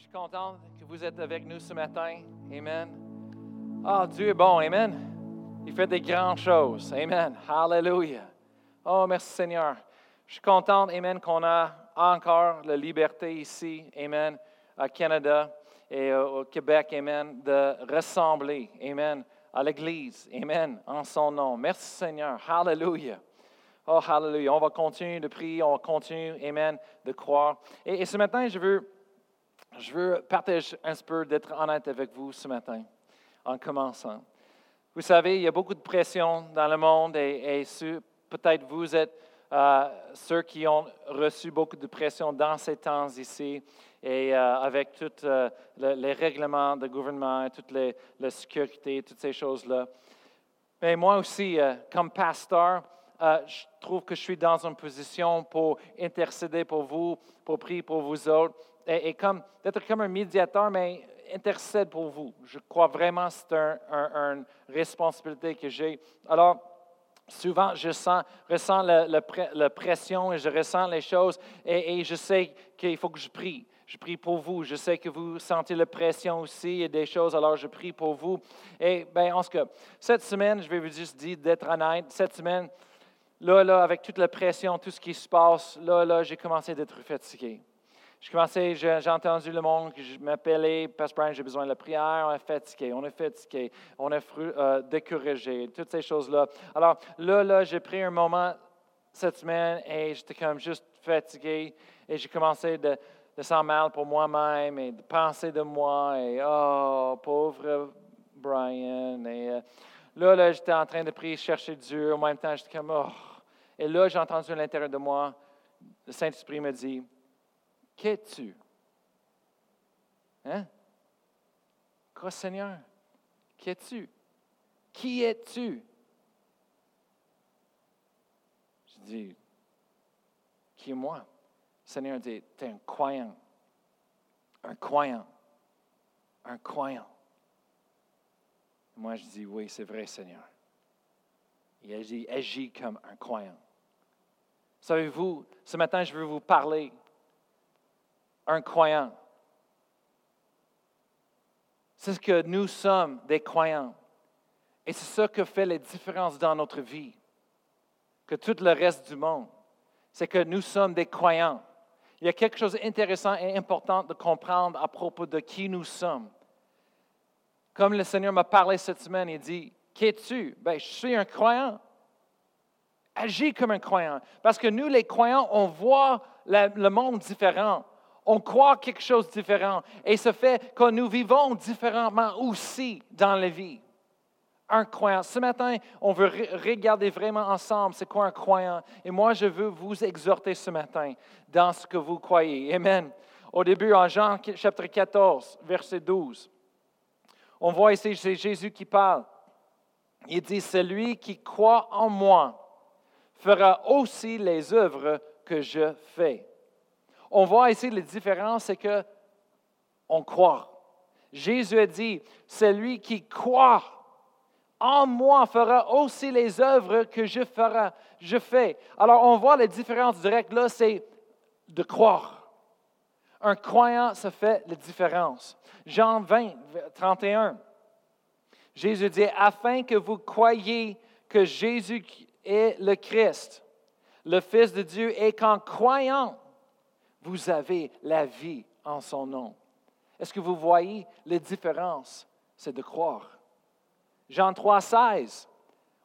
Je suis content que vous êtes avec nous ce matin. Amen. Ah, Dieu est bon. Amen. Il fait des grandes choses. Amen. Hallelujah. Oh, merci Seigneur. Je suis content, Amen, qu'on a encore la liberté ici, Amen, à Canada et au Québec, Amen, de ressembler, Amen, à l'Église, Amen, en son nom. Merci Seigneur. Hallelujah. Oh, hallelujah. On va continuer de prier, on va continuer, Amen, de croire. Et ce matin, je veux je veux partager un peu, d'être honnête avec vous ce matin, en commençant. Vous savez, il y a beaucoup de pression dans le monde et, peut-être vous êtes euh, ceux qui ont reçu beaucoup de pression dans ces temps ici et euh, avec tous euh, les règlements de gouvernement, toute la sécurité, toutes ces choses-là. Mais moi aussi, comme pasteur, je trouve que je suis dans une position pour intercéder pour vous, pour prier pour vous autres et, comme d'être comme un médiateur, mais intercède pour vous. Je crois vraiment que c'est une responsabilité que j'ai. Alors, souvent, je sens, ressens la, pression et je ressens les choses et, je sais qu'il faut que je prie. Je prie pour vous. Je sais que vous sentez la pression aussi et des choses, alors je prie pour vous. Et bien, en ce cas, cette semaine, je vais vous juste dire d'être honnête. Cette semaine, là, là, avec toute la pression, tout ce qui se passe, là, là, j'ai commencé d'être fatigué. Je commençais, j'ai entendu le monde je m'appelais, Pastor Brian, j'ai besoin de la prière, on est fatigué, on est fatigué, on est euh, découragé, toutes ces choses-là. Alors là, là, j'ai pris un moment cette semaine et j'étais comme juste fatigué et j'ai commencé de, de sentir mal pour moi-même et de penser de moi et oh, pauvre Brian. Et euh, là, là, j'étais en train de prier, chercher Dieu. En même temps, j'étais comme oh. Et là, j'ai entendu à l'intérieur de moi, le Saint-Esprit me dit, Qu'es-tu? Hein? Quoi, Seigneur? Qu'es-tu? Qui es-tu? Je dis, qui est moi? Seigneur dit, tu es un croyant. Un croyant. Un croyant. Moi, je dis, oui, c'est vrai, Seigneur. Il agit comme un croyant. Savez-vous, ce matin, je veux vous parler un croyant. C'est ce que nous sommes, des croyants. Et c'est ça qui fait la différence dans notre vie, que tout le reste du monde. C'est que nous sommes des croyants. Il y a quelque chose d'intéressant et important de comprendre à propos de qui nous sommes. Comme le Seigneur m'a parlé cette semaine, il dit, Qu'es-tu? Ben, je suis un croyant. Agis comme un croyant. Parce que nous, les croyants, on voit le monde différent on croit quelque chose de différent. Et ce fait que nous vivons différemment aussi dans la vie. Un croyant. Ce matin, on veut regarder vraiment ensemble c'est quoi un croyant. Et moi, je veux vous exhorter ce matin dans ce que vous croyez. Amen. Au début, en Jean chapitre 14, verset 12, on voit ici, c'est Jésus qui parle. Il dit, celui qui croit en moi fera aussi les œuvres que je fais on voit ici la différence, c'est que on croit. Jésus a dit, celui qui croit en moi fera aussi les œuvres que je ferai, fais. Alors on voit la différence directe là, c'est de croire. Un croyant, ça fait la différence. Jean 20, 31. Jésus dit, afin que vous croyiez que Jésus est le Christ, le Fils de Dieu, et qu'en croyant, vous avez la vie en son nom. Est-ce que vous voyez la différence? C'est de croire. Jean 3, 16.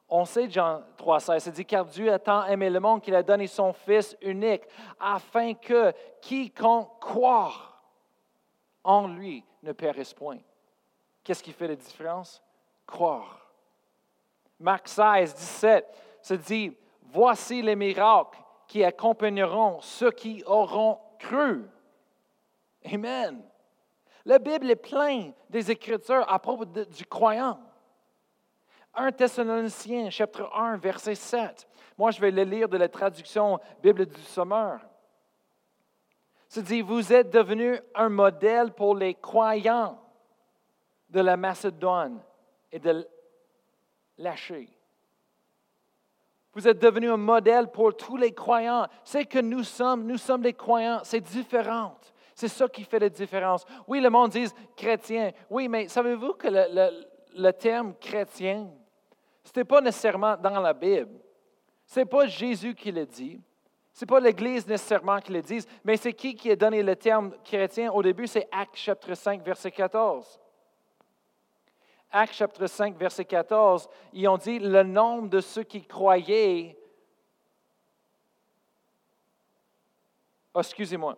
On sait Jean 3, 16, c'est dit car Dieu a tant aimé le monde qu'il a donné son Fils unique afin que quiconque croit en lui ne périsse point. Qu'est-ce qui fait la différence? Croire. Marc 16, 17 se dit Voici les miracles qui accompagneront ceux qui auront cru. Amen. La Bible est pleine des Écritures à propos du croyant. 1 Thessaloniciens, chapitre 1, verset 7. Moi, je vais le lire de la traduction Bible du Sommeur. Ça dit, vous êtes devenu un modèle pour les croyants de la Macédoine et de lâcher. Vous êtes devenu un modèle pour tous les croyants. C'est que nous sommes, nous sommes des croyants. C'est différent. C'est ça qui fait la différence. Oui, le monde dit chrétien. Oui, mais savez-vous que le, terme chrétien, ce n'était pas nécessairement dans la Bible. Ce n'est pas Jésus qui le dit. Ce n'est pas l'Église nécessairement qui le dit, mais c'est qui qui a donné le terme chrétien au début? C'est Actes chapitre 5, verset 14. Actes chapitre 5, verset 14, ils ont dit le nombre de ceux qui croyaient. Oh, excusez-moi,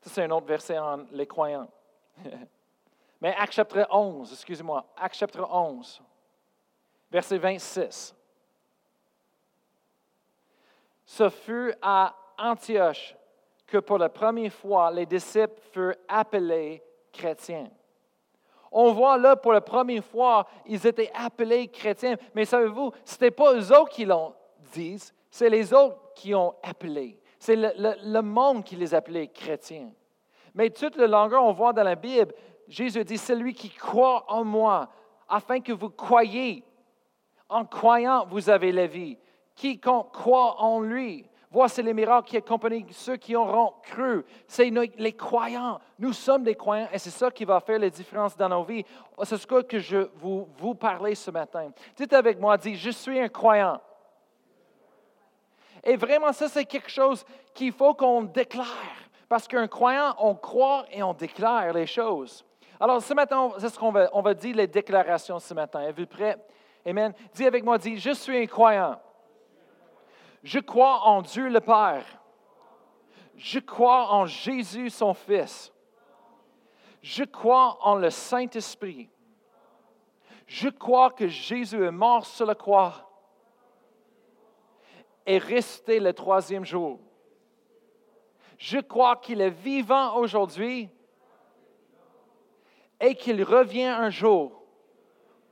ça c'est un autre verset en les croyants. Mais Actes chapitre 11, excusez-moi, Actes chapitre 11, verset 26. Ce fut à Antioche que pour la première fois les disciples furent appelés chrétiens. On voit là pour la première fois, ils étaient appelés chrétiens. Mais savez-vous, ce n'était pas eux autres qui l'ont dit, c'est les autres qui ont appelé. C'est le, monde qui les appelait chrétiens. Mais toute le longueur, on voit dans la Bible, Jésus dit, celui qui croit en moi, afin que vous croyiez. En croyant, vous avez la vie. Quiconque croit en lui Voici les miracles qui accompagnent ceux qui auront cru. C'est les croyants. Nous sommes des croyants et c'est ça qui va faire la différence dans nos vies. C'est ce que je vous, vous parler ce matin. Dites avec moi, dis, je suis un croyant. Et vraiment, ça, c'est quelque chose qu'il faut qu'on déclare. Parce qu'un croyant, on croit et on déclare les choses. Alors, ce matin, c'est ce qu'on va, on va dire les déclarations ce matin. Êtes-vous prêts? Amen. Dis avec moi, dis, je suis un croyant. Je crois en Dieu le Père. Je crois en Jésus son Fils. Je crois en le Saint-Esprit. Je crois que Jésus est mort sur la croix et resté le troisième jour. Je crois qu'il est vivant aujourd'hui et qu'il revient un jour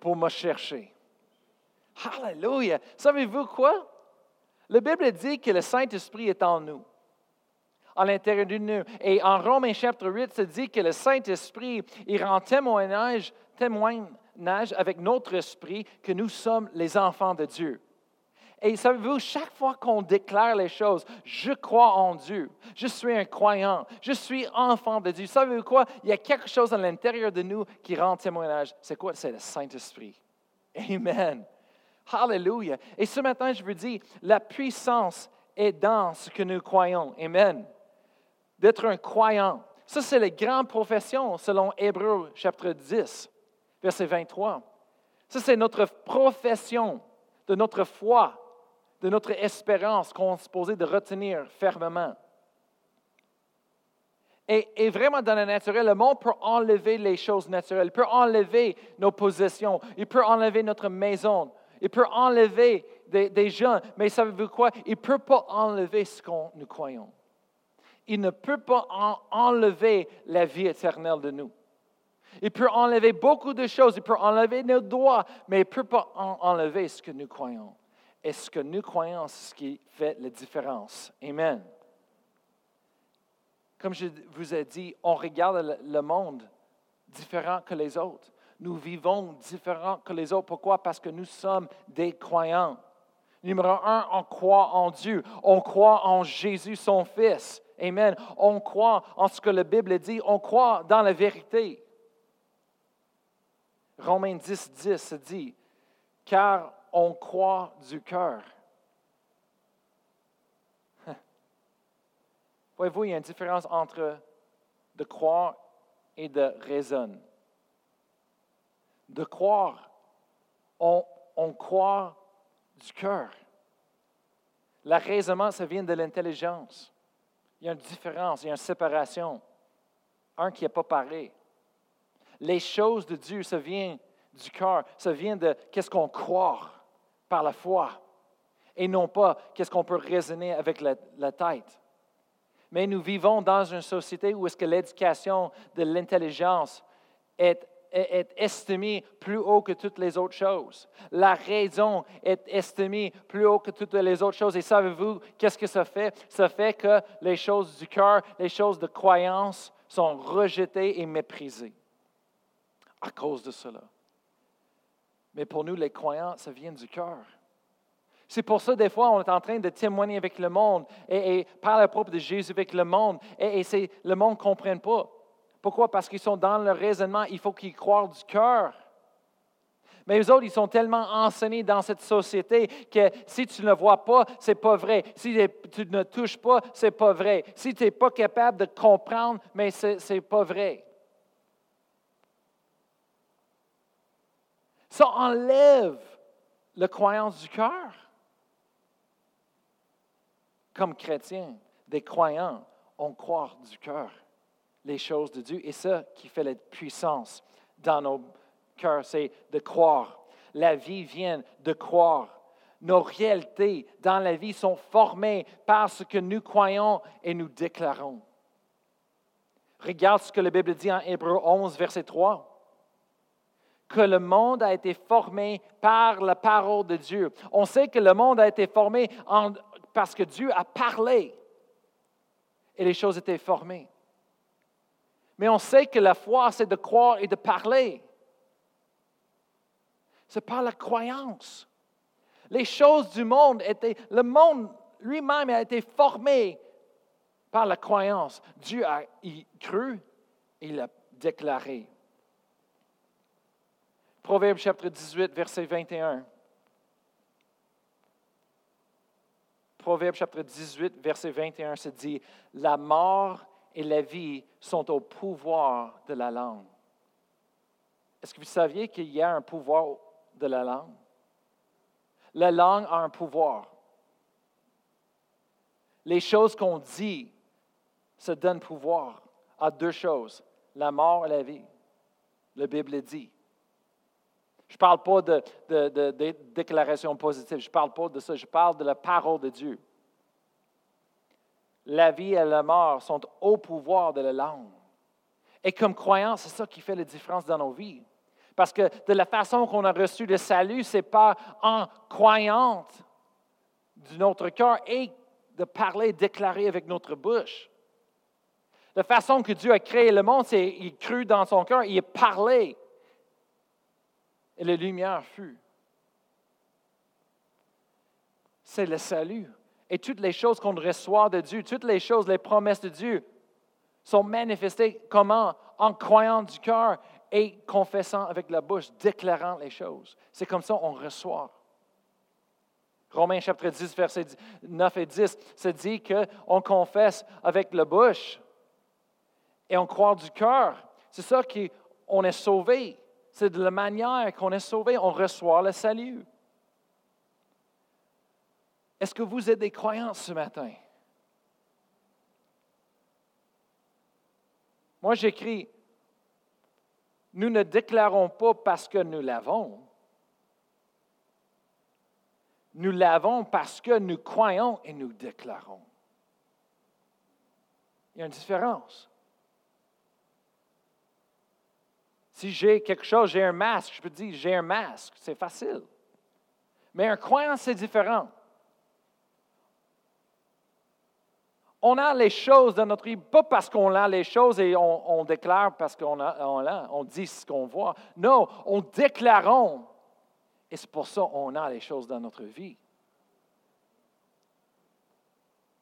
pour me chercher. Alléluia. Savez-vous quoi? La Bible dit que le Saint-Esprit est en nous, à l'intérieur de nous. Et en Romains chapitre 8, ça dit que le Saint-Esprit, il rend témoignage, témoignage avec notre esprit que nous sommes les enfants de Dieu. Et savez-vous, chaque fois qu'on déclare les choses, je crois en Dieu, je suis un croyant, je suis enfant de Dieu, savez-vous quoi? Il y a quelque chose à l'intérieur de nous qui rend témoignage. C'est quoi? C'est le Saint-Esprit. Amen. Hallelujah. Et ce matin, je veux dire, la puissance est dans ce que nous croyons. Amen. D'être un croyant. Ça, c'est la grande profession selon Hébreu chapitre 10, verset 23. Ça, c'est notre profession de notre foi, de notre espérance qu'on est supposé de retenir fermement. Et, vraiment, dans le naturel, le monde peut enlever les choses naturelles, peut enlever nos possessions, il peut enlever notre maison, il peut enlever des, gens, mais savez-vous quoi? Il ne peut pas enlever ce que nous croyons. Il ne peut pas enlever la vie éternelle de nous. Il peut enlever beaucoup de choses, il peut enlever nos droits, mais il ne peut pas enlever ce que nous croyons. Et ce que nous croyons, c'est ce qui fait la différence. Amen. Comme je vous ai dit, on regarde le monde différent que les autres nous vivons différents que les autres. Pourquoi? Parce que nous sommes des croyants. Numéro un, on croit en Dieu. On croit en Jésus, son Fils. Amen. On croit en ce que la Bible dit. On croit dans la vérité. Romains 10, 10 dit, car on croit du cœur. Voyez-vous, il y a une différence entre de croire et de raisonner de croire. On, croit du cœur. Le raisonnement, ça vient de l'intelligence. Il y a une différence, il y a une séparation. Un qui n'est pas pareil. Les choses de Dieu, ça vient du cœur, ça vient de qu'est-ce qu'on croit par la foi et non pas qu'est-ce qu'on peut raisonner avec la, la, tête. Mais nous vivons dans une société où est-ce que l'éducation de l'intelligence est est estimé plus haut que toutes les autres choses. La raison est estimée plus haut que toutes les autres choses. Et savez-vous qu'est-ce que ça fait? Ça fait que les choses du cœur, les choses de croyance sont rejetées et méprisées à cause de cela. Mais pour nous, les croyants, ça vient du cœur. C'est pour ça, des fois, on est en train de témoigner avec le monde et, parler à propos de Jésus avec le monde. Et, et le monde ne comprenne pas. Pourquoi? Parce qu'ils sont dans le raisonnement, il faut qu'ils croient du cœur. Mais eux autres, ils sont tellement enseignés dans cette société que si tu ne vois pas, c'est pas vrai. Si tu ne touches pas, c'est pas vrai. Si tu n'es pas capable de comprendre, mais c'est n'est pas vrai. Ça enlève la croyance du cœur. Comme chrétiens, des croyants, on croit du cœur les choses de Dieu. Et ça qui fait la puissance dans nos cœur, c'est de croire. La vie vient de croire. Nos réalités dans la vie sont formées par ce que nous croyons et nous déclarons. Regarde ce que la Bible dit en Hébreu 11, verset 3 que le monde a été formé par la parole de Dieu. On sait que le monde a été formé parce que Dieu a parlé et les choses étaient formées. Mais on sait que la foi, c'est de croire et de parler c'est par la croyance. Les choses du monde étaient, le monde lui-même a été formé par la croyance. Dieu a y cru et l'a déclaré. Proverbe chapitre 18, verset 21. Proverbe chapitre 18, verset 21 se dit, La mort et la vie sont au pouvoir de la langue. Est-ce que vous saviez qu'il y a un pouvoir de la langue? La langue a un pouvoir. Les choses qu'on dit se donnent pouvoir à deux choses, la mort et la vie. La Bible dit. Je ne parle pas de, de, déclarations positives, je ne parle pas de ça, je parle de la parole de Dieu. La vie et la mort sont au pouvoir de la langue. Et comme croyant, c'est ça qui fait la différence dans nos vies. Parce que de la façon qu'on a reçu le salut, ce n'est pas en croyant de notre cœur et de parler, déclarer avec notre bouche. La façon que Dieu a créé le monde, c'est qu'il cru dans son cœur, il a parlé. Et la lumière fut. C'est le salut. Et toutes les choses qu'on reçoit de Dieu, toutes les choses, les promesses de Dieu, sont manifestées comment? En croyant du cœur et confessant avec la bouche, déclarant les choses. C'est comme ça qu'on reçoit. Romains chapitre 10, versets 9 et 10 se dit qu'on confesse avec la bouche et on croit du cœur. C'est ça qu'on est sauvé. C'est de la manière qu'on est sauvé, on reçoit le salut. Est-ce que vous êtes des croyants ce matin? Moi, j'écris nous ne déclarons pas parce que nous l'avons. Nous l'avons parce que nous croyons et nous déclarons. Il y a une différence. Si j'ai quelque chose, j'ai un masque, je peux dire j'ai un masque, c'est facile. Mais un croyant, c'est différent. On a les choses dans notre vie, pas parce qu'on a les choses et on, déclare parce qu'on a, on, on dit ce qu'on voit. Non, on déclarons. Et c'est pour ça qu'on a les choses dans notre vie.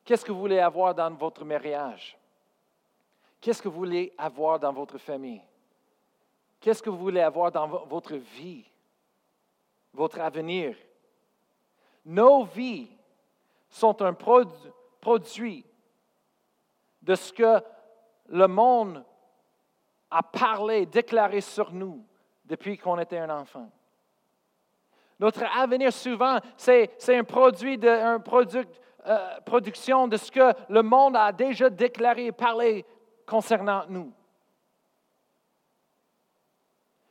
Qu'est-ce que vous voulez avoir dans votre mariage? Qu'est-ce que vous voulez avoir dans votre famille? Qu'est-ce que vous voulez avoir dans votre vie, votre avenir? Nos vies sont un produit de ce que le monde a parlé, déclaré sur nous depuis qu'on était un enfant. Notre avenir, souvent, c'est un produit de, euh, production de ce que le monde a déjà déclaré et parlé concernant nous.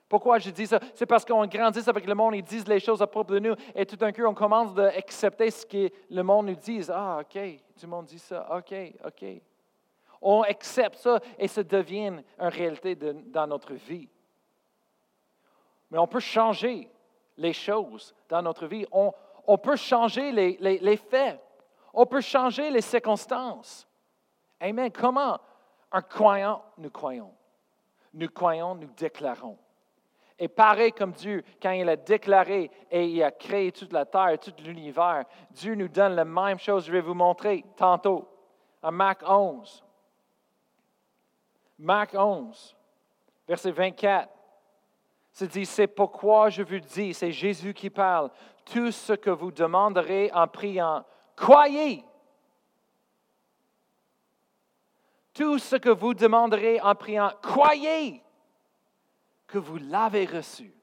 Pourquoi je dis ça? C'est parce qu'on grandit avec le monde, ils disent les choses à propos de nous, et tout d'un coup, on commence à accepter ce que le monde nous dit. Ah, OK, tout le monde dit ça. OK, OK. On accepte ça et ça devient une réalité dans notre vie. Mais on peut changer les choses dans notre vie. On, peut changer les, faits. On peut changer les circonstances. Amen. Comment? En croyant, nous croyons. Nous croyons, nous déclarons. Et pareil comme Dieu, quand il a déclaré et il a créé toute la terre, tout l'univers, Dieu nous donne la même chose. Je vais vous montrer tantôt. À Marc 11. Marc 11, verset 24. C'est dit, c'est pourquoi je vous dis, c'est Jésus qui parle, tout ce que vous demanderez en priant, croyez. Tout ce que vous demanderez en priant, croyez que vous l'avez reçu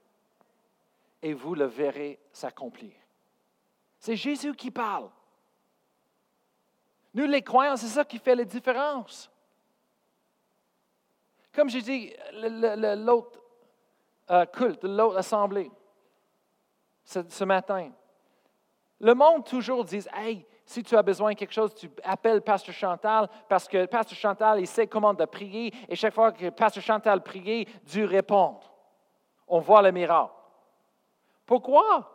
et vous le verrez s'accomplir. C'est Jésus qui parle. Nous, les croyants, c'est ça qui fait la différence. Comme j'ai dit, l'autre euh, culte, l'autre assemblée, ce, matin, le monde toujours dit Hey, si tu as besoin de quelque chose, tu appelles Pasteur Chantal parce que Pasteur Chantal, il sait comment de prier et chaque fois que Pasteur Chantal prie, Dieu répond. On voit le miracle. Pourquoi?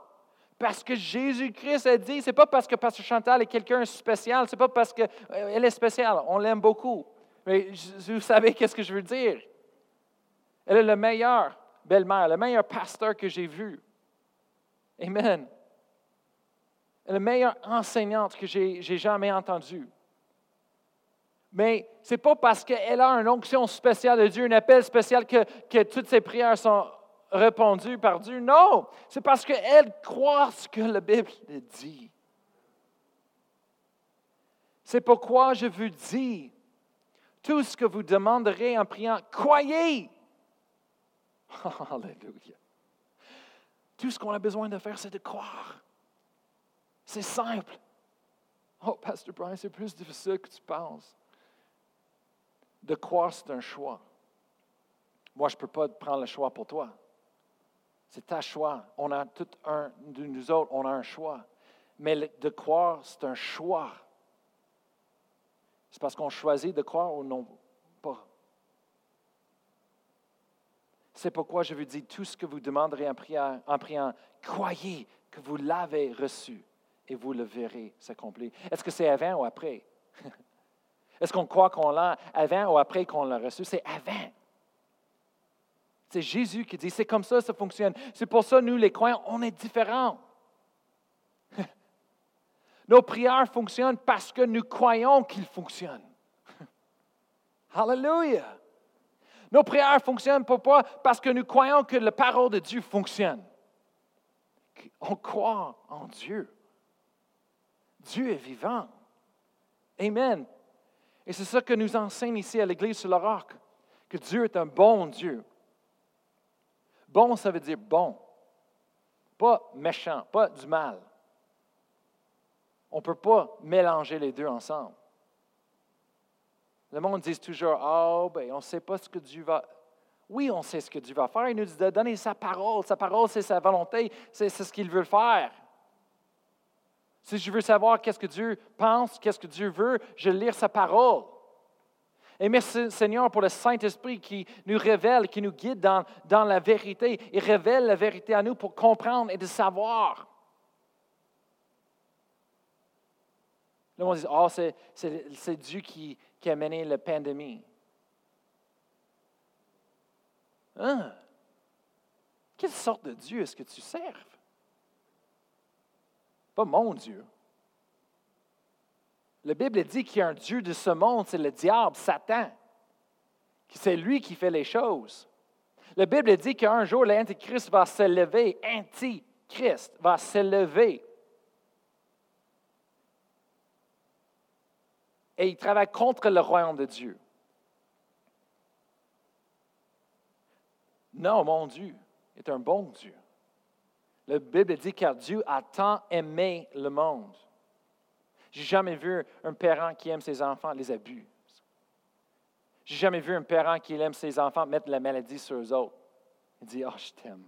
Parce que Jésus-Christ a dit, c'est pas parce que Pasteur Chantal est quelqu'un spécial, c'est pas parce qu'elle euh, est spéciale, on l'aime beaucoup. Mais vous savez qu'est-ce que je veux dire? Elle est le meilleur belle-mère, le meilleur pasteur que j'ai vu. Amen la meilleure enseignante que j'ai jamais entendue. Mais ce n'est pas parce qu'elle a une onction spéciale de Dieu, un appel spécial, que, toutes ses prières sont répondues par Dieu. Non, c'est parce qu'elle croit ce que la Bible dit. C'est pourquoi je vous dis, tout ce que vous demanderez en priant, croyez. Alléluia. Tout ce qu'on a besoin de faire, c'est de croire. C'est simple. Oh, Pasteur Brian, c'est plus difficile que tu penses. De croire, c'est un choix. Moi, je ne peux pas prendre le choix pour toi. C'est ta choix. On a tout un nous autres, on a un choix. Mais de croire, c'est un choix. C'est parce qu'on choisit de croire ou non pas. C'est pourquoi je vous dis tout ce que vous demanderez en priant, croyez que vous l'avez reçu et vous le verrez s'accomplir. Est-ce que c'est avant ou après? Est-ce qu'on croit qu'on l'a avant ou après qu'on l'a reçu? C'est avant. C'est Jésus qui dit, c'est comme ça, ça fonctionne. C'est pour ça, nous, les croyants, on est différents. Nos prières fonctionnent parce que nous croyons qu'ils fonctionnent. Hallelujah. Nos prières fonctionnent pourquoi? Parce que nous croyons que la parole de Dieu fonctionne. On croit en Dieu. Dieu est vivant. Amen. Et c'est ça que nous enseigne ici à l'Église sur le roc, que Dieu est un bon Dieu. Bon, ça veut dire bon. Pas méchant, pas du mal. On ne peut pas mélanger les deux ensemble. Le monde dit toujours, oh, ben, on ne sait pas ce que Dieu va... Oui, on sait ce que Dieu va faire. Il nous dit de donner sa parole. Sa parole, c'est sa volonté. C'est ce qu'il veut faire. Si je veux savoir qu'est-ce que Dieu pense, qu'est-ce que Dieu veut, je lire sa parole. Et merci Seigneur pour le Saint-Esprit qui nous révèle, qui nous guide dans, dans la vérité. Il révèle la vérité à nous pour comprendre et de savoir. Là, on dit, oh, c'est Dieu qui, qui, a mené la pandémie. Hein? Quelle sorte de Dieu est-ce que tu serves? pas mon Dieu. La Bible dit qu'il y a un Dieu de ce monde, c'est le diable, Satan. C'est lui qui fait les choses. La Bible dit qu'un jour, l'Antichrist va se lever, Antichrist va se lever. Et il travaille contre le royaume de Dieu. Non, mon Dieu est un bon Dieu. La Bible dit car Dieu a tant aimé le monde. J'ai jamais vu un parent qui aime ses enfants les abus. J'ai jamais vu un parent qui aime ses enfants mettre la maladie sur eux autres. Il dit, oh, je t'aime.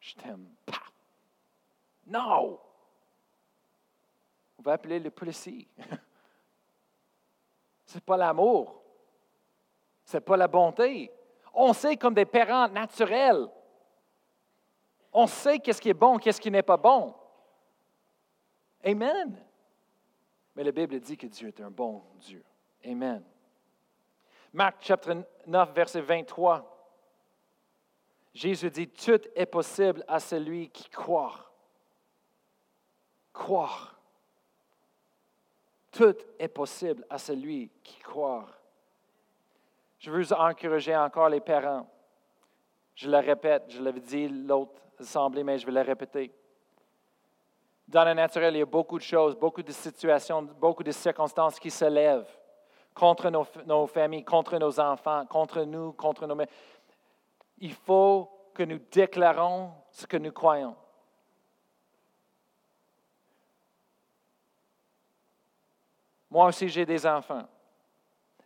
Je t'aime. Non! On va appeler le policier. Ce n'est pas l'amour. Ce n'est pas la bonté. On sait comme des parents naturels on sait qu'est-ce qui est bon, qu'est-ce qui n'est pas bon. Amen. Mais la Bible dit que Dieu est un bon Dieu. Amen. Marc chapitre 9, verset 23. Jésus dit, tout est possible à celui qui croit. Croire. Tout est possible à celui qui croit. Je veux encourager encore les parents. Je le répète, je l'avais dit l'autre assemblée, mais je vais le répéter. Dans le naturel, il y a beaucoup de choses, beaucoup de situations, beaucoup de circonstances qui se lèvent contre nos, familles, contre nos enfants, contre nous, contre nos... Il faut que nous déclarons ce que nous croyons. Moi aussi, j'ai des enfants.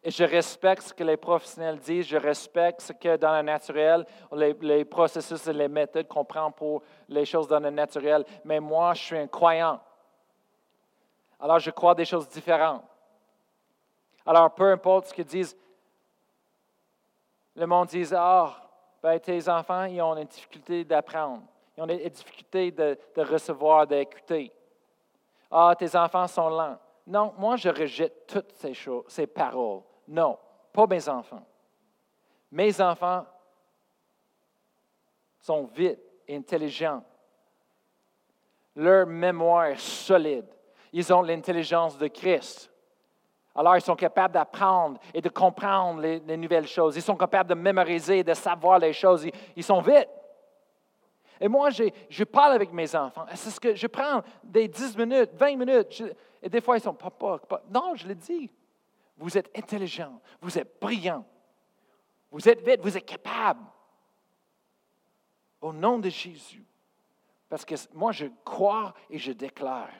Et je respecte ce que les professionnels disent, je respecte ce que dans le naturel, les, processus et les méthodes qu'on prend pour les choses dans le naturel. Mais moi, je suis un croyant. Alors, je crois des choses différentes. Alors, peu importe ce qu'ils disent, le monde dit Ah, ben, tes enfants, ils ont une difficulté d'apprendre. Ils ont une difficulté de, de recevoir, d'écouter. Ah, tes enfants sont lents. Non, moi, je rejette toutes ces choses, ces paroles. Non, pas mes enfants. Mes enfants sont vite intelligents. Leur mémoire est solide. Ils ont l'intelligence de Christ. Alors, ils sont capables d'apprendre et de comprendre les, nouvelles choses. Ils sont capables de mémoriser, de savoir les choses. Ils, sont vite. Et moi, je, parle avec mes enfants. C'est ce que je prends des 10 minutes, 20 minutes. Et des fois, ils sont papa, papa. Non, je le dis. Vous êtes intelligent, vous êtes brillant, vous êtes vite, vous êtes capable. Au nom de Jésus. Parce que moi, je crois et je déclare.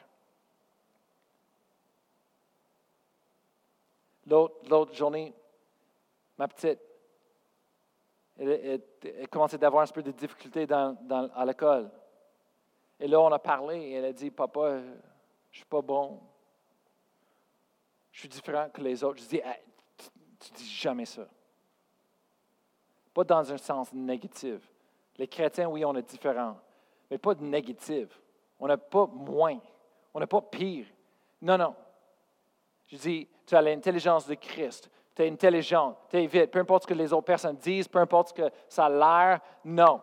L'autre journée, ma petite, elle, elle, commençait d'avoir un peu de difficulté dans, à l'école. Et là, on a parlé et elle a dit, Papa, je ne suis pas bon. Je suis différent que les autres. Je dis, tu, ne dis jamais ça. Pas dans un sens négatif. Les chrétiens, oui, on est différents, mais pas de négatif. On n'a pas moins. On n'a pas pire. Non, non. Je dis, tu as l'intelligence de Christ. Tu es intelligent, tu es vite. Peu importe ce que les autres personnes disent, peu importe ce que ça a l'air, non.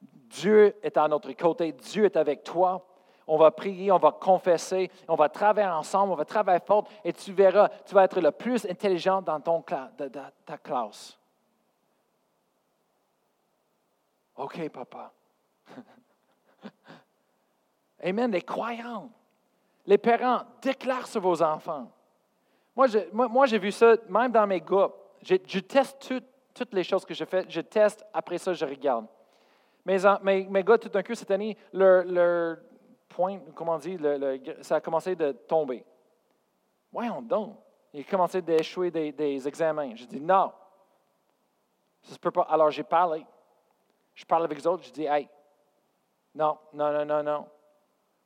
Dieu est à notre côté, Dieu est avec toi. On va prier, on va confesser, on va travailler ensemble, on va travailler fort et tu verras, tu vas être le plus intelligent dans ta classe. OK, papa. Amen. Les croyants, les parents déclarent sur vos enfants. Moi, j'ai moi, vu ça même dans mes gars. Je, teste toutes les choses que je fais. Je teste, après ça, je regarde. Mes, mes, gars, tout d'un coup, cette année, leur point, comment dit, ça a commencé de tomber. Voyons donc. Il a commencé d'échouer des, des, examens. Je dis non. Ça se peut pas. Alors j'ai parlé. Je parle avec les autres. Je dis hey, non, non, non, non, non.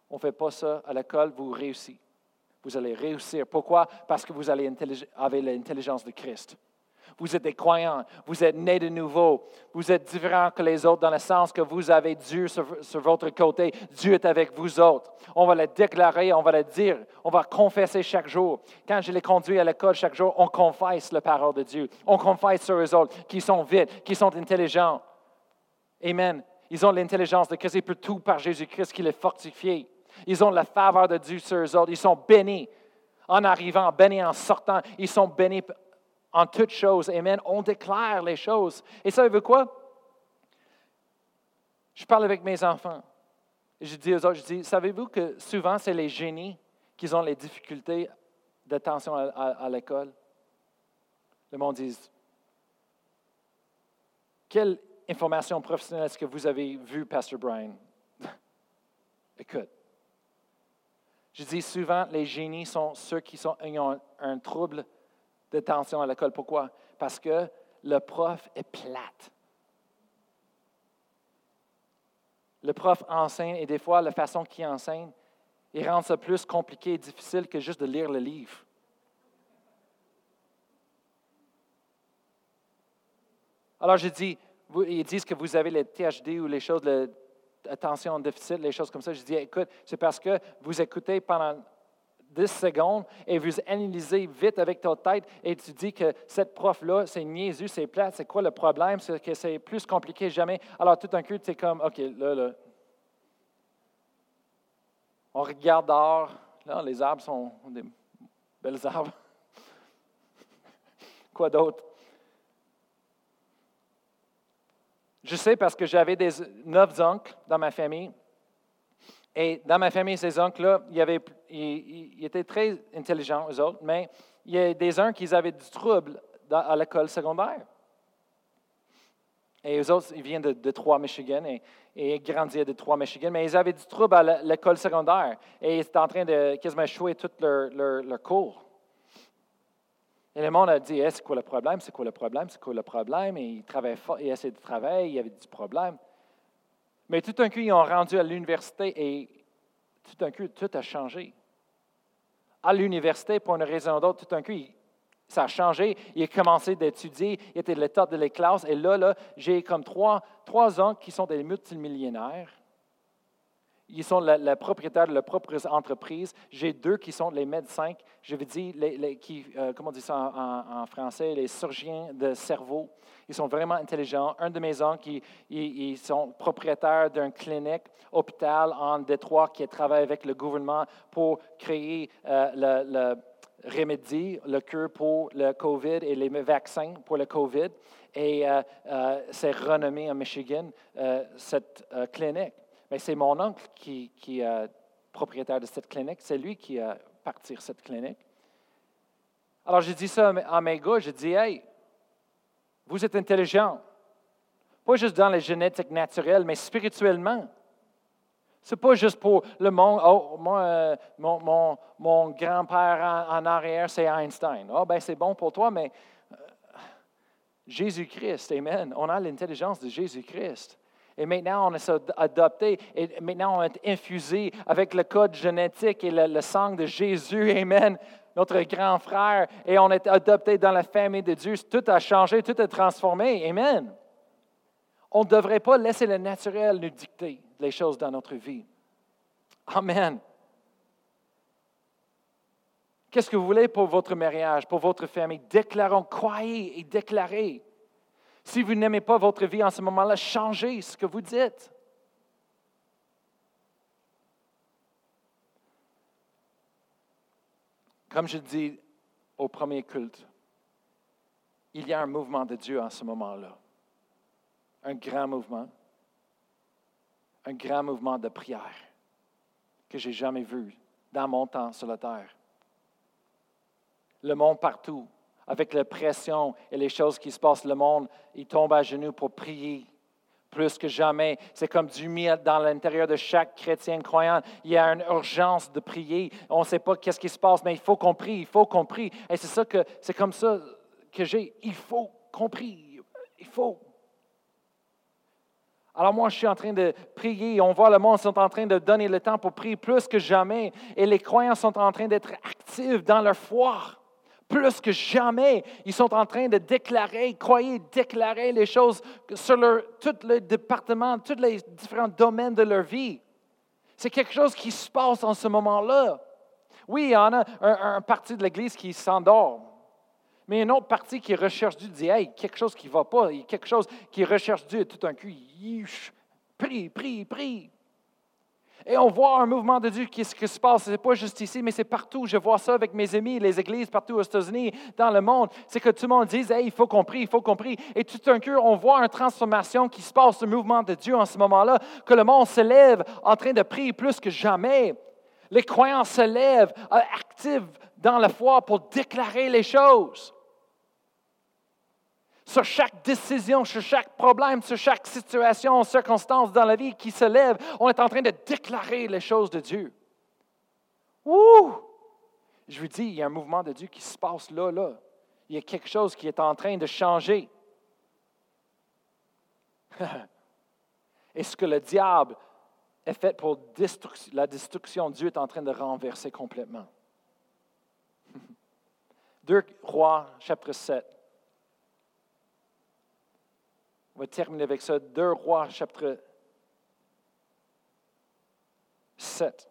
On ne fait pas ça à l'école, vous réussissez. Vous allez réussir. Pourquoi? Parce que vous avez l'intelligence de Christ. Vous êtes des croyants, vous êtes nés de nouveau, vous êtes différents que les autres dans le sens que vous avez Dieu sur, votre côté. Dieu est avec vous autres. On va le déclarer, on va le dire, on va confesser chaque jour. Quand je les conduis à l'école chaque jour, on confesse la parole de Dieu. On confesse sur eux autres qui sont vite, qui sont intelligents. Amen. Ils ont l'intelligence de Christ et pour tout par Jésus-Christ qui les fortifié. Ils ont la faveur de Dieu sur eux autres. Ils sont bénis en arrivant, bénis en sortant. Ils sont bénis en toutes choses. Amen. On déclare les choses. Et ça veut quoi? Je parle avec mes enfants. Je dis aux autres, je dis, savez-vous que souvent, c'est les génies qui ont les difficultés d'attention à, l'école? Le monde dit, quelle information professionnelle est-ce que vous avez vue, Pasteur Brian? Écoute, je dis souvent, les génies sont ceux qui ont un trouble d'attention à l'école. Pourquoi? Parce que le prof est plate. Le prof enseigne et des fois, la façon qu'il enseigne, il rend ça plus compliqué et difficile que juste de lire le livre. Alors, je dis, ils disent que vous avez les THD ou les choses, l'attention déficit, les choses comme ça. Je dis, écoute, c'est parce que vous écoutez pendant 10 secondes et vous analysez vite avec ta tête et tu dis que cette prof-là, c'est niaiseux, c'est plate, c'est quoi le problème, c'est que c'est plus compliqué jamais. Alors tout d'un coup, tu es comme, OK, là, là. On regarde dehors, là, les arbres sont des belles arbres. quoi d'autre? Je sais parce que j'avais des neuf oncles dans ma famille. Et dans ma famille, ces oncles-là, ils, étaient très intelligents, eux autres, mais il y a des uns qui avaient du trouble à l'école secondaire. Et eux autres, ils viennent de, de Michigan et, et grandir de Trois, Michigan, mais ils avaient du trouble à l'école secondaire et ils étaient en train de quasiment échouer tout leur, leur cours. Et le monde a dit eh, C'est quoi le problème? C'est quoi le problème? C'est quoi le problème? Et ils travaillaient fort, ils essayaient de travailler, il y avait du problème. Mais tout d'un coup, ils ont rendu à l'université et tout d'un coup, tout a changé. À l'université, pour une raison ou d'autre, tout d'un coup, ça a changé. Il a commencé d'étudier, il était le top de les classes. Et là, là j'ai comme trois, trois qui sont des multimillionnaires ils sont le, propriétaire de leur propre entreprise. J'ai deux qui sont les médecins, je veux dire, qui, euh, comment on dit ça en, français, les surgeons de cerveau. Ils sont vraiment intelligents. Un de mes oncles, ils, sont propriétaires d'une clinique, hôpital en Détroit qui travaille avec le gouvernement pour créer euh, le, le remédie, le cure pour le COVID et les vaccins pour le COVID. Et euh, c'est renommé en Michigan, cette clinique. C'est mon oncle qui, est propriétaire de cette clinique. C'est lui qui a parti cette clinique. Alors, j'ai dit ça à mes gars. J'ai dit, hey, vous êtes intelligents. Pas juste dans les génétiques naturelles, mais spirituellement. C'est pas juste pour le monde. Oh, moi, euh, mon grand-père en, arrière, c'est Einstein. Oh, ben c'est bon pour toi, mais euh, Jésus-Christ, Amen. On a l'intelligence de Jésus-Christ. Et maintenant, on est adopté, et maintenant, on est infusé avec le code génétique et le, sang de Jésus, Amen, notre grand frère, et on est adopté dans la famille de Dieu. Tout a changé, tout est transformé, Amen. On ne devrait pas laisser le naturel nous dicter les choses dans notre vie. Amen. Qu'est-ce que vous voulez pour votre mariage, pour votre famille? Déclarons, croyez et déclarez. Si vous n'aimez pas votre vie en ce moment-là, changez ce que vous dites. Comme je dis au premier culte, il y a un mouvement de Dieu en ce moment-là. Un grand mouvement. Un grand mouvement de prière que j'ai jamais vu dans mon temps sur la terre. Le monde partout avec la pression et les choses qui se passent, le monde, il tombe à genoux pour prier plus que jamais. C'est comme du miel dans l'intérieur de chaque chrétien croyant. Il y a une urgence de prier. On ne sait pas qu'est-ce qui se passe, mais il faut qu'on prie, il faut qu'on prie. Et c'est ça que c'est comme ça que j'ai. Il faut qu'on prie. Il faut. Alors moi, je suis en train de prier. On voit le monde sont en train de donner le temps pour prier plus que jamais. Et les croyants sont en train d'être actifs dans leur foi plus que jamais, ils sont en train de déclarer, croyez, déclarer les choses sur leur, tous les départements, tous les différents domaines de leur vie. C'est quelque chose qui se passe en ce moment-là. Oui, il y en a un, parti de l'Église qui s'endort. Mais une autre partie qui recherche Dieu dit Hey, quelque chose qui ne va pas, quelque chose qui recherche Dieu, tout un coup, prie, prie, prie. Et on voit un mouvement de Dieu qui, se passe. Ce n'est pas juste ici, mais c'est partout. Je vois ça avec mes amis, les églises partout aux États-Unis, dans le monde. C'est que tout le monde dit hey, il faut qu'on prie, il faut qu'on prie. Et tout un coup, on voit une transformation qui se passe, ce mouvement de Dieu en ce moment-là, que le monde se lève en train de prier plus que jamais. Les croyants se lèvent, euh, actifs dans la foi pour déclarer les choses sur chaque décision, sur chaque problème, sur chaque situation, circonstance dans la vie qui se lève, on est en train de déclarer les choses de Dieu. Ouh! Je vous dis, il y a un mouvement de Dieu qui se passe là, là. Il y a quelque chose qui est en train de changer. Et ce que le diable est fait pour la destruction, Dieu est en train de renverser complètement. 2 Rois, chapitre 7. On va terminer avec ça. 2 Rois, chapitre 7.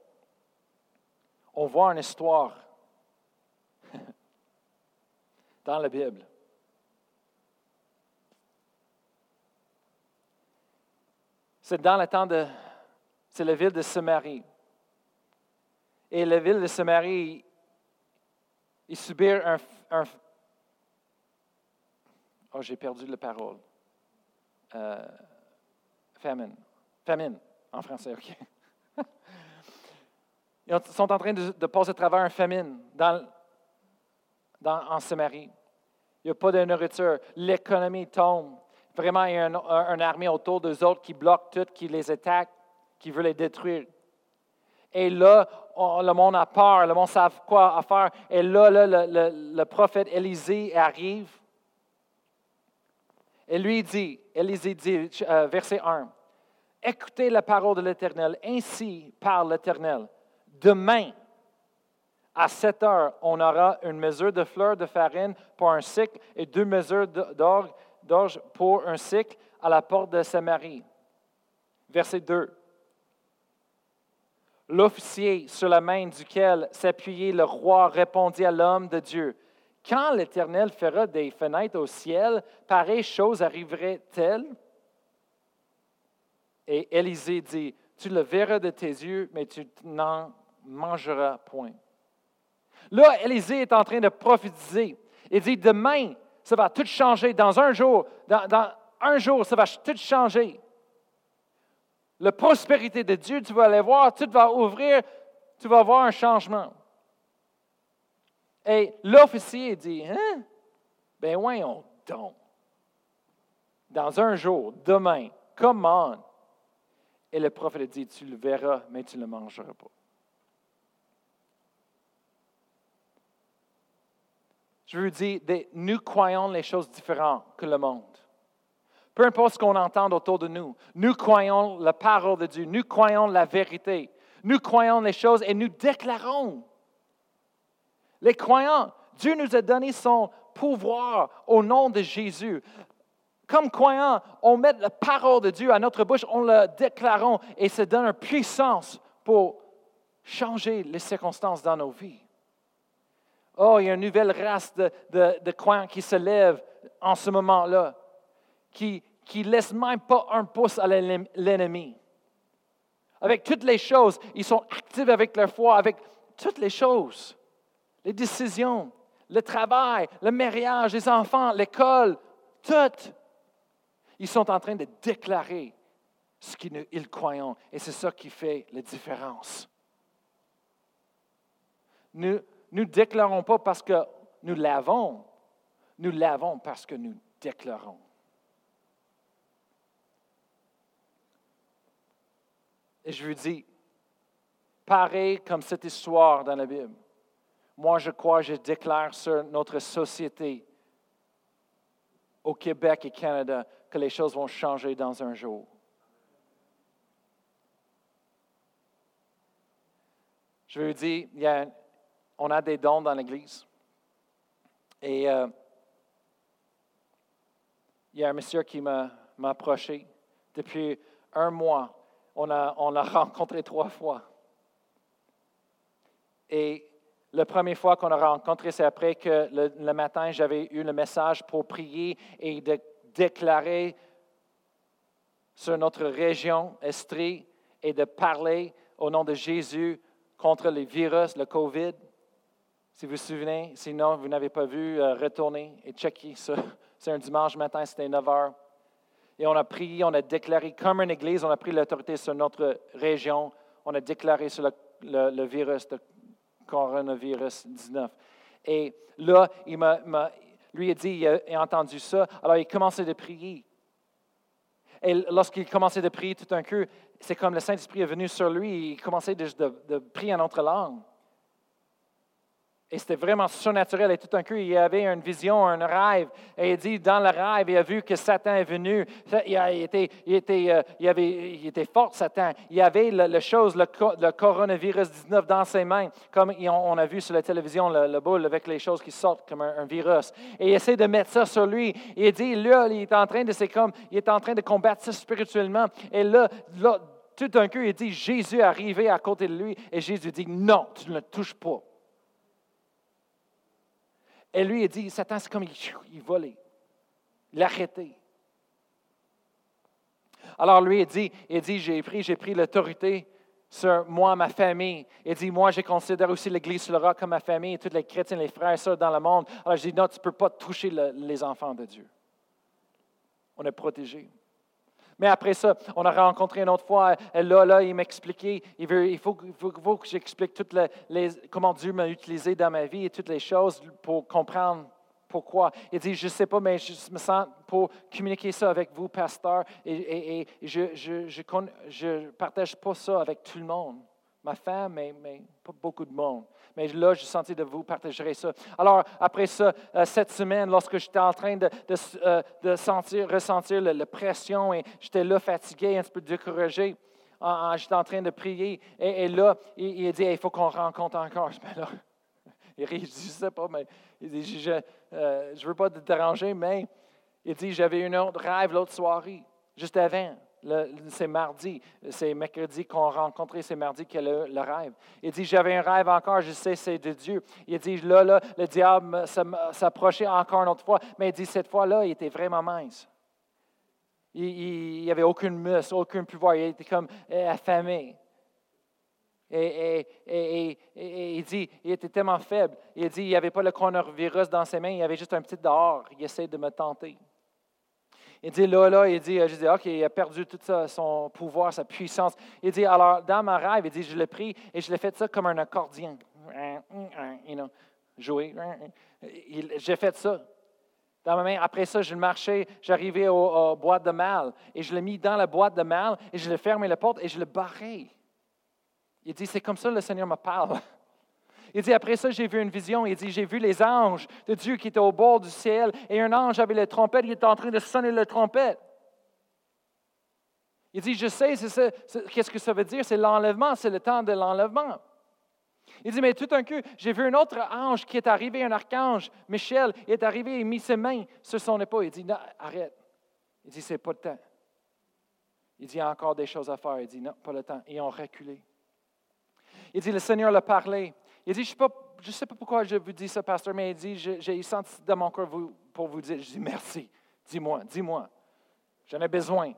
on voit une histoire dans la Bible. C'est dans le temps de... C'est la ville de Samarie. Et la ville de Samarie, ils subirent un... un oh, j'ai perdu la parole. Euh, famine. Famine, en français, OK. Ils sont en train de, passer à travers un famine dans, en Samarie. Il n'y a pas de nourriture. L'économie tombe. Vraiment, il y a une, armée autour d'eux autres qui bloque tout, qui les attaque, qui veut les détruire. Et là, le monde a peur, le monde sait quoi faire. Et là, le, prophète Élisée arrive. Et lui dit, Élisée dit, euh, verset 1, Écoutez la parole de l'Éternel, ainsi parle l'Éternel. Demain, à 7 heures, on aura une mesure de fleurs de farine pour un cycle et deux mesures d'orge pour un cycle à la porte de Samarie. Verset 2. L'officier sur la main duquel s'appuyait le roi répondit à l'homme de Dieu. Quand l'Éternel fera des fenêtres au ciel, pareille chose arriverait-elle? Et Élisée dit, tu le verras de tes yeux, mais tu n'en mangeras point. Là, Élisée est en train de prophétiser. Il dit, demain, ça va tout changer. Dans un jour, dans, un jour, ça va tout changer. La prospérité de Dieu, tu vas aller voir, tout va ouvrir, tu vas voir un changement. Et l'officier dit, hein? Ben voyons donc. Dans un jour, demain, comment? Et le prophète dit, tu le verras, mais tu ne le mangeras pas. Je veux dire, nous croyons les choses différentes que le monde. Peu importe ce qu'on entend autour de nous, nous croyons la parole de Dieu, nous croyons la vérité, nous croyons les choses et nous déclarons. Les croyants, Dieu nous a donné son pouvoir au nom de Jésus. Comme croyants, on met la parole de Dieu à notre bouche, on la déclarons et ça donne une puissance pour changer les circonstances dans nos vies. Oh, il y a une nouvelle race de, de, croyants qui se lève en ce moment-là, qui ne laisse même pas un pouce à l'ennemi. Avec toutes les choses, ils sont actifs avec leur foi, avec toutes les choses, les décisions, le travail, le mariage, les enfants, l'école, tout. Ils sont en train de déclarer ce qu'ils croient. Et c'est ça qui fait la différence. Nous, nous ne déclarons pas parce que nous l'avons, nous l'avons parce que nous déclarons. Et je vous dis, pareil comme cette histoire dans la Bible, moi je crois, je déclare sur notre société au Québec et Canada que les choses vont changer dans un jour. Je veux dire, a on a des dons dans l'Église. Et euh, il y a un monsieur qui m'a approché. Depuis un mois, on l'a on rencontré trois fois. Et la première fois qu'on a rencontré, c'est après que le, matin, j'avais eu le message pour prier et de déclarer sur notre région, Estrie, et de parler au nom de Jésus contre les virus, le COVID. Si vous vous souvenez, sinon vous n'avez pas vu, euh, retournez et checkez ça. C'est un dimanche matin, c'était 9 heures. Et on a prié, on a déclaré, comme une église, on a pris l'autorité sur notre région, on a déclaré sur le, virus, le coronavirus 19. Et là, il m'a, lui a dit, il a, entendu ça, alors il commençait de prier. Et lorsqu'il commençait de prier tout un coup, c'est comme le Saint-Esprit est venu sur lui, il commençait de, prier en notre langue. Et c'était vraiment surnaturel. Et tout d'un coup, il avait une vision, un rêve. Et il dit, dans le rêve, il a vu que Satan est venu. Il, était, il, était, euh, il, avait, il était fort, Satan. Il avait la chose, le, coronavirus 19 dans ses mains, comme on a vu sur la télévision, le, boule avec les choses qui sortent comme un, virus. Et il essaie de mettre ça sur lui. Et il dit, là, il est en train de, c'est comme, il est en train de combattre ça spirituellement. Et là, là Tout d'un coup, il dit, Jésus est arrivé à côté de lui et Jésus dit, non, tu ne le touches pas. Et lui, il dit, Satan, c'est comme il, il volait. Il l'a arrêté. Alors lui, il dit, il dit j'ai pris, j'ai pris l'autorité sur moi, ma famille. Il dit, moi, je considère aussi l'Église sur le roc comme ma famille, tous les chrétiens, les frères et sœurs dans le monde. Alors je dis, non, tu ne peux pas toucher les enfants de Dieu. On est protégés. Mais après ça, on a rencontré une autre fois, là, là, il m'expliquait, il, veut, il, faut, que j'explique toutes les, comment Dieu m'a utilisé dans ma vie et toutes les choses pour comprendre pourquoi. Il dit, je ne sais pas, mais je me sens pour communiquer ça avec vous, pasteur, et, je ne je, partage pas ça avec tout le monde. Ma femme, mais pas beaucoup de monde. Mais là, j'ai senti de vous partager ça. Alors, après ça, euh, cette semaine, lorsque j'étais en train de, euh, sentir, ressentir la, pression et j'étais là fatigué, un peu découragé, j'étais en train de prier. Et, là, il, dit, il faut qu'on rencontre encore. Je là, il je sais pas, mais il dit, je ne euh, veux pas te déranger, mais il dit, j'avais une autre rêve l'autre soirée, juste avant. C'est mardi, c'est mercredi qu'on a rencontré, c'est mardi qu'il a le, rêve. Il dit, j'avais un rêve encore, je sais, c'est de Dieu. Il dit, là, là, le diable s'approchait encore une autre fois, mais il dit, cette fois-là, il était vraiment mince. Il n'y avait aucune muscle, aucun pouvoir, il était comme affamé. Et, il dit, il était tellement faible. Il dit, il n'y avait pas le coronavirus dans ses mains, il y avait juste un petit dehors. Il essaie de me tenter. Il dit, là, là, il dit, je dis, OK, il a perdu tout son pouvoir, sa puissance. Il dit, alors, dans ma rêve, il dit, je l'ai pris et je l'ai fait ça comme un accordion. You jouer. J'ai fait ça dans ma main. Après ça, je marchais, j'arrivais au, boîte de mal et je l'ai mis dans la boîte de mal et je l'ai fermé la porte et je l'ai barré. Il dit, c'est comme ça que le Seigneur me parle. Il dit, après ça, j'ai vu une vision. Il dit, j'ai vu les anges de Dieu qui étaient au bord du ciel et un ange avait la trompette, il était en train de sonner la trompette. Il dit, je sais, qu'est-ce que ça veut dire? C'est l'enlèvement, c'est le temps de l'enlèvement. Il dit, mais tout d'un coup, j'ai vu un autre ange qui est arrivé, un archange, Michel, il est arrivé et mis ses mains sur son épaule. Il dit, non, arrête. Il dit, c'est pas le temps. Il dit, il y a encore des choses à faire. Il dit, non, pas le temps. Et ils ont reculé. Il dit, le Seigneur l'a parlé. Il dit, je ne sais, pas pourquoi je vous dis ça, pasteur, mais il dit, j'ai senti dans mon cœur pour vous dire, je dis, merci, dis-moi, dis-moi, j'en ai besoin.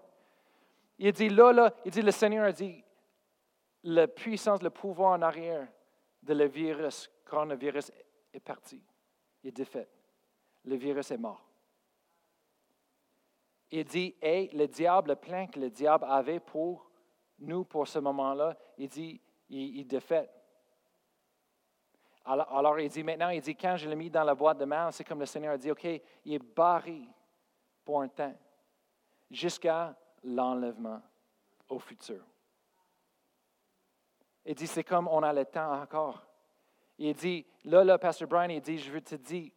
Il dit, là, là, il dit, le Seigneur a dit, la puissance, le pouvoir en arrière de le virus, coronavirus est parti. Il est défait. Le virus est mort. Il dit, et le diable, le plan que le diable avait pour nous, pour ce moment-là, il dit, il, il défait. Alors, il dit maintenant, il dit, quand je l'ai mis dans la boîte de main, c'est comme le Seigneur a dit, OK, il est barré pour un temps, jusqu'à l'enlèvement au futur. Il dit, c'est comme on a le temps encore. Il dit, là, là, Pastor Brian, il dit, je veux te dire,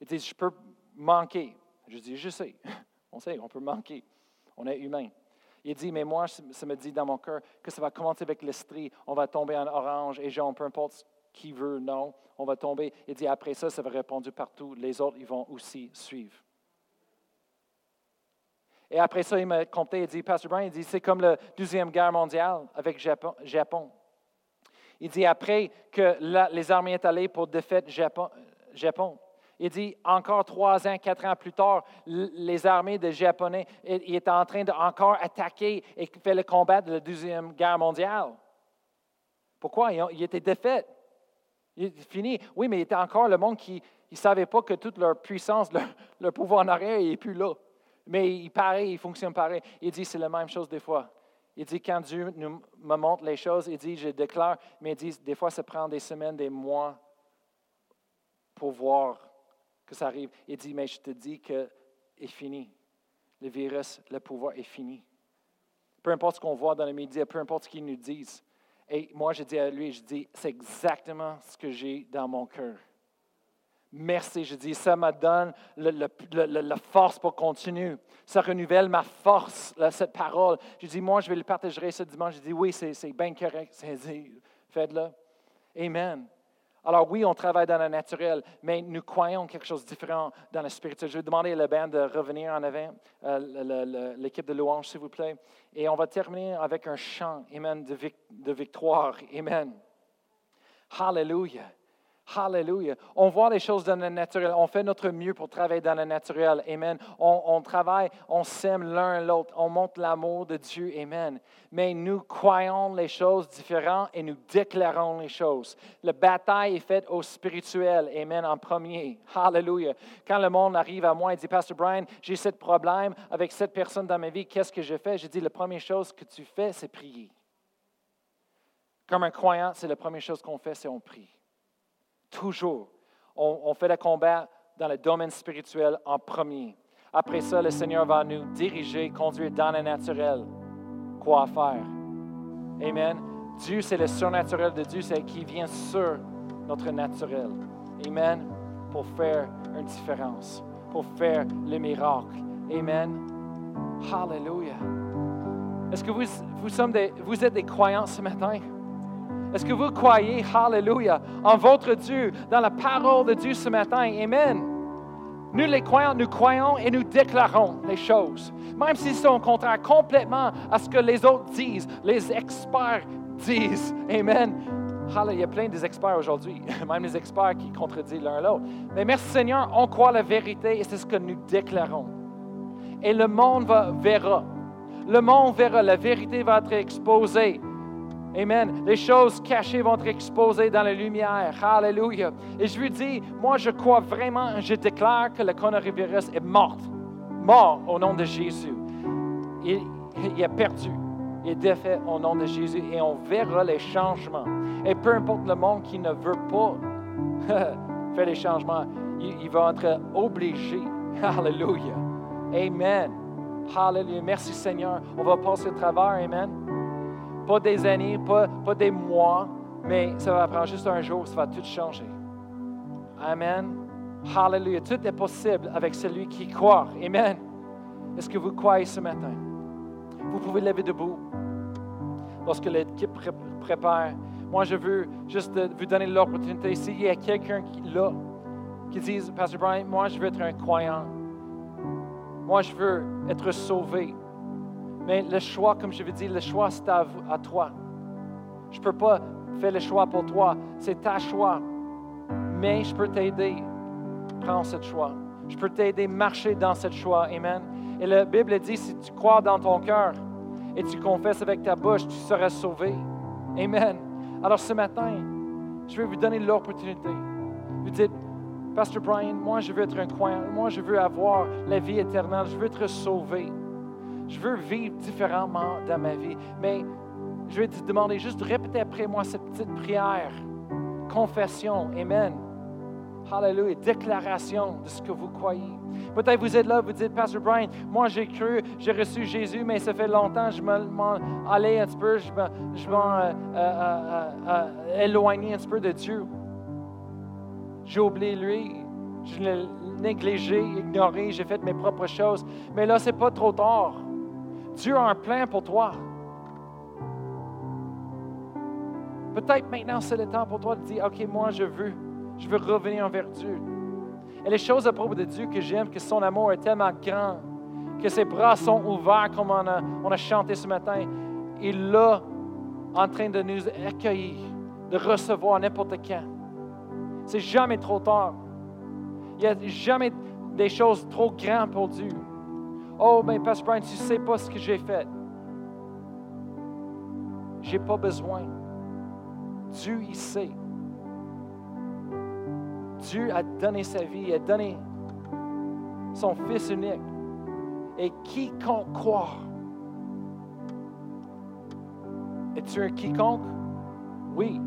il dit, je peux manquer. Je dis, je sais, on sait, on peut manquer. On est humain. Il dit, mais moi, ça me dit dans mon cœur que ça va commencer avec l'esprit. On va tomber en orange et genre, peu importe qui veut, non, on va tomber. Il dit, après ça, ça va répondre partout. Les autres, ils vont aussi suivre. Et après ça, il m'a compté, il dit, Pastor Brian, il dit, c'est comme la Deuxième Guerre mondiale avec Japon. Japon. Il dit, après que les armées sont allées pour défaite Japon, Japon il dit, encore trois ans, quatre ans plus tard, les armées des Japonais étaient en train d'encore attaquer et faire le combat de la Deuxième Guerre mondiale. Pourquoi? Ils, étaient défaits. Il est fini. Oui, mais il était encore le monde qui ne savait pas que toute leur puissance, leur, pouvoir en arrière n'est plus là. Mais il paraît, il fonctionne pareil. Il dit, c'est la même chose des fois. Il dit, quand Dieu nous, me montre les choses, il dit, je déclare, mais il dit, des fois, ça prend des semaines, des mois pour voir que ça arrive. Il dit, mais je te dis que est fini. Le virus, le pouvoir est fini. Peu importe ce qu'on voit dans les médias, peu importe ce qu'ils nous disent. Et moi, je dis à lui, je dis, c'est exactement ce que j'ai dans mon cœur. Merci, je dis, ça me donne la force pour continuer. Ça renouvelle ma force, cette parole. Je dis, moi, je vais le partager ce dimanche. Je dis, oui, c'est bien correct. Faites-le. Amen. Alors oui, on travaille dans le naturel, mais nous croyons quelque chose de différent dans le spirituel. Je vais demander à la bande de revenir en avant, euh, l'équipe de louange, s'il vous plaît. Et on va terminer avec un chant, Amen, de, de victoire. Amen. Hallelujah. Hallelujah. On voit les choses dans le naturel. On fait notre mieux pour travailler dans le naturel. Amen. On, travaille, on s'aime l'un l'autre. On montre l'amour de Dieu. Amen. Mais nous croyons les choses différentes et nous déclarons les choses. La bataille est faite au spirituel. Amen. En premier. Hallelujah. Quand le monde arrive à moi et dit, Pastor Brian, j'ai ce problème avec cette personne dans ma vie, qu'est-ce que je fais? Je dis, la première chose que tu fais, c'est prier. Comme un croyant, c'est la première chose qu'on fait, c'est on prie. Toujours. On, fait le combat dans le domaine spirituel en premier. Après ça, le Seigneur va nous diriger, conduire dans le naturel. Quoi faire? Amen. Dieu, c'est le surnaturel de Dieu, c'est qui vient sur notre naturel. Amen. Pour faire une différence, pour faire le miracle. Amen. Hallelujah. Est-ce que vous, êtes des croyants ce matin? Est-ce que vous croyez, hallelujah, en votre Dieu, dans la parole de Dieu ce matin? Amen. Nous, les croyants, nous croyons et nous déclarons les choses, même s'ils sont contraires complètement à ce que les autres disent, les experts disent. Amen. Il y a plein d'experts aujourd'hui, même les experts qui contredisent l'un l'autre. Mais merci Seigneur, on croit la vérité et c'est ce que nous déclarons. Et le monde va, verra. Le monde verra, la vérité va être exposée. Amen. Les choses cachées vont être exposées dans la lumière. Hallelujah. Et je lui dis, moi je crois vraiment, je déclare que le coronavirus est mort. Mort au nom de Jésus. Il, est perdu. Il est défait au nom de Jésus et on verra les changements. Et peu importe le monde qui ne veut pas faire les changements, il, va être obligé. Hallelujah. Amen. Hallelujah. Merci Seigneur. On va passer au travers. Amen pas des années, pas, pas des mois, mais ça va prendre juste un jour, ça va tout changer. Amen. Hallelujah. Tout est possible avec celui qui croit. Amen. Est-ce que vous croyez ce matin? Vous pouvez lever debout. Lorsque l'équipe prépare, moi je veux juste vous donner l'opportunité. S'il y a quelqu'un là qui dit, Pastor Brian, moi je veux être un croyant. Moi je veux être sauvé. Mais le choix, comme je vous dis, le choix, c'est à, toi. Je ne peux pas faire le choix pour toi. C'est ta choix. Mais je peux t'aider. Prends ce choix. Je peux t'aider à marcher dans ce choix. Amen. Et la Bible dit, si tu crois dans ton cœur et tu confesses avec ta bouche, tu seras sauvé. Amen. Alors ce matin, je vais vous donner l'opportunité. Vous dites, Pasteur Brian, moi je veux être un croyant. Moi je veux avoir la vie éternelle. Je veux être sauvé. Je veux vivre différemment dans ma vie. Mais je vais te demander juste de répéter après moi cette petite prière. Confession. Amen. Hallelujah. Déclaration de ce que vous croyez. Peut-être vous êtes là, vous dites, Pastor Brian, moi j'ai cru, j'ai reçu Jésus, mais ça fait longtemps, je m'en allais un petit peu, je m'en euh, euh, euh, éloigné un petit peu de Dieu. J'ai oublié lui, je l'ai négligé, ignoré, j'ai fait mes propres choses. Mais là, c'est pas trop tard. Dieu a un plan pour toi. Peut-être maintenant c'est le temps pour toi de dire, OK, moi je veux, je veux revenir vers Dieu. Et les choses à propos de Dieu que j'aime, que son amour est tellement grand, que ses bras sont ouverts comme on a, chanté ce matin. Il est là en train de nous accueillir, de recevoir n'importe quand. C'est jamais trop tard. Il n'y a jamais des choses trop grandes pour Dieu. Oh, mais Pastor Brian, tu sais pas ce que j'ai fait. Je n'ai pas besoin. Dieu, il sait. Dieu a donné sa vie, a donné son Fils unique. Et quiconque croit. Es-tu un quiconque? Oui.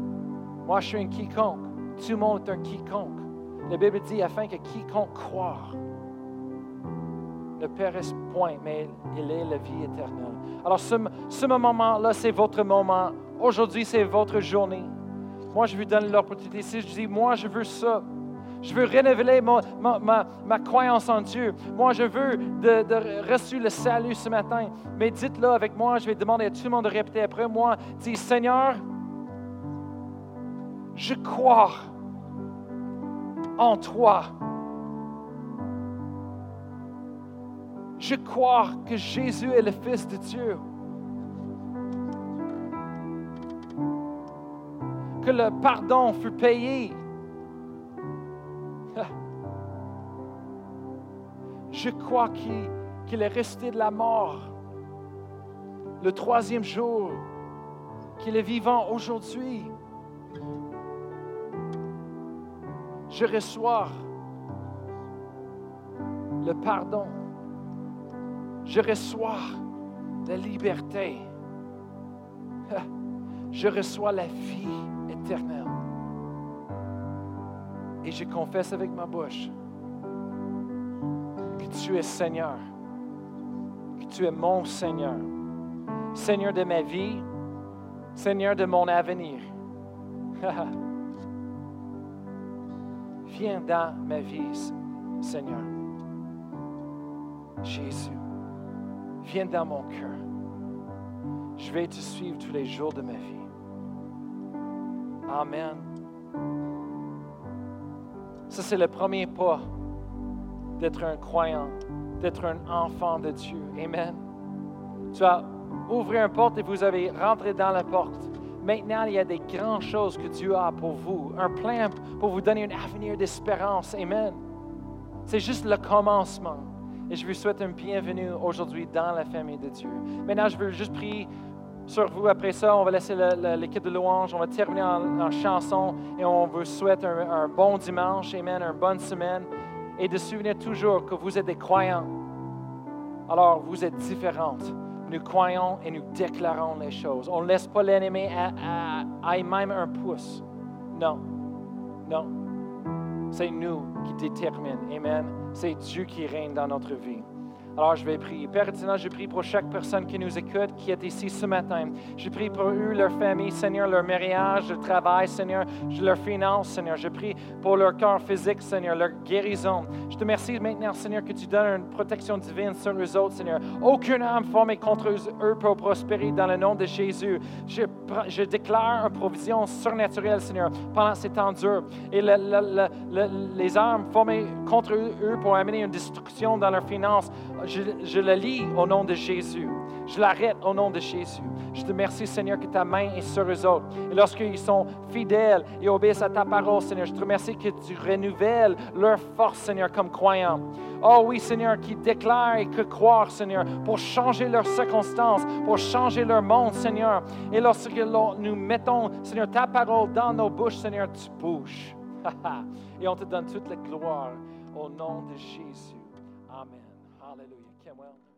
Moi, je suis un quiconque. Tout le monde est un quiconque. La Bible dit afin que quiconque croit ne périsse point, mais il est la vie éternelle. Alors ce, ce moment-là, c'est votre moment. Aujourd'hui, c'est votre journée. Moi, je vous donne l'opportunité. Si je dis, moi, je veux ça. Je veux renouveler ma, ma, ma, croyance en Dieu. Moi, je veux de, de reçu le salut ce matin. Mais dites-le avec moi. Je vais demander à tout le monde de répéter après moi. Dis, Seigneur, je crois en toi. Je crois que Jésus est le Fils de Dieu. Que le pardon fut payé. Je crois qu'il est resté de la mort le troisième jour, qu'il est vivant aujourd'hui. Je reçois le pardon. Je reçois la liberté. Je reçois la vie éternelle. Et je confesse avec ma bouche que tu es Seigneur, que tu es mon Seigneur, Seigneur de ma vie, Seigneur de mon avenir. Viens dans ma vie, Seigneur. Jésus, viens dans mon cœur. Je vais te suivre tous les jours de ma vie. Amen. Ça, c'est le premier pas d'être un croyant, d'être un enfant de Dieu. Amen. Tu as ouvert une porte et vous avez rentré dans la porte. Maintenant, il y a des grandes choses que Dieu a pour vous, un plan pour vous donner un avenir d'espérance. Amen. C'est juste le commencement. Et je vous souhaite un bienvenue aujourd'hui dans la famille de Dieu. Maintenant, je veux juste prier sur vous. Après ça, on va laisser l'équipe de louange. On va terminer en, chanson et on vous souhaite un, bon dimanche. Amen. Une bonne semaine. Et de souvenir toujours que vous êtes des croyants. Alors, vous êtes différentes nous croyons et nous déclarons les choses. On ne laisse pas l'ennemi à, même un pouce. Non, non. C'est nous qui déterminons. Amen. C'est Dieu qui règne dans notre vie. Alors, je vais prier. Père éternel, je prie pour chaque personne qui nous écoute, qui est ici ce matin. Je prie pour eux, leur famille, Seigneur, leur mariage, leur travail, Seigneur, leur finance, Seigneur. Je prie pour leur corps physique, Seigneur, leur guérison. Je te remercie maintenant, Seigneur, que tu donnes une protection divine sur eux autres, Seigneur. Aucune âme formée contre eux peut prospérer dans le nom de Jésus. Je, déclare une provision surnaturelle, Seigneur, pendant ces temps durs. Et les âmes formées contre eux pour amener une destruction dans leurs finances, je, la lis au nom de Jésus. Je l'arrête au nom de Jésus. Je te remercie, Seigneur, que ta main est sur eux autres. Et lorsqu'ils sont fidèles et obéissent à ta parole, Seigneur, je te remercie que tu renouvelles leur force, Seigneur, comme croyants. Oh oui, Seigneur, qui déclarent et que croire, Seigneur, pour changer leurs circonstances, pour changer leur monde, Seigneur. Et lorsque nous mettons, Seigneur, ta parole dans nos bouches, Seigneur, tu bouges. et on te donne toute la gloire au nom de Jésus. Amen. Hallelujah. Kim, well.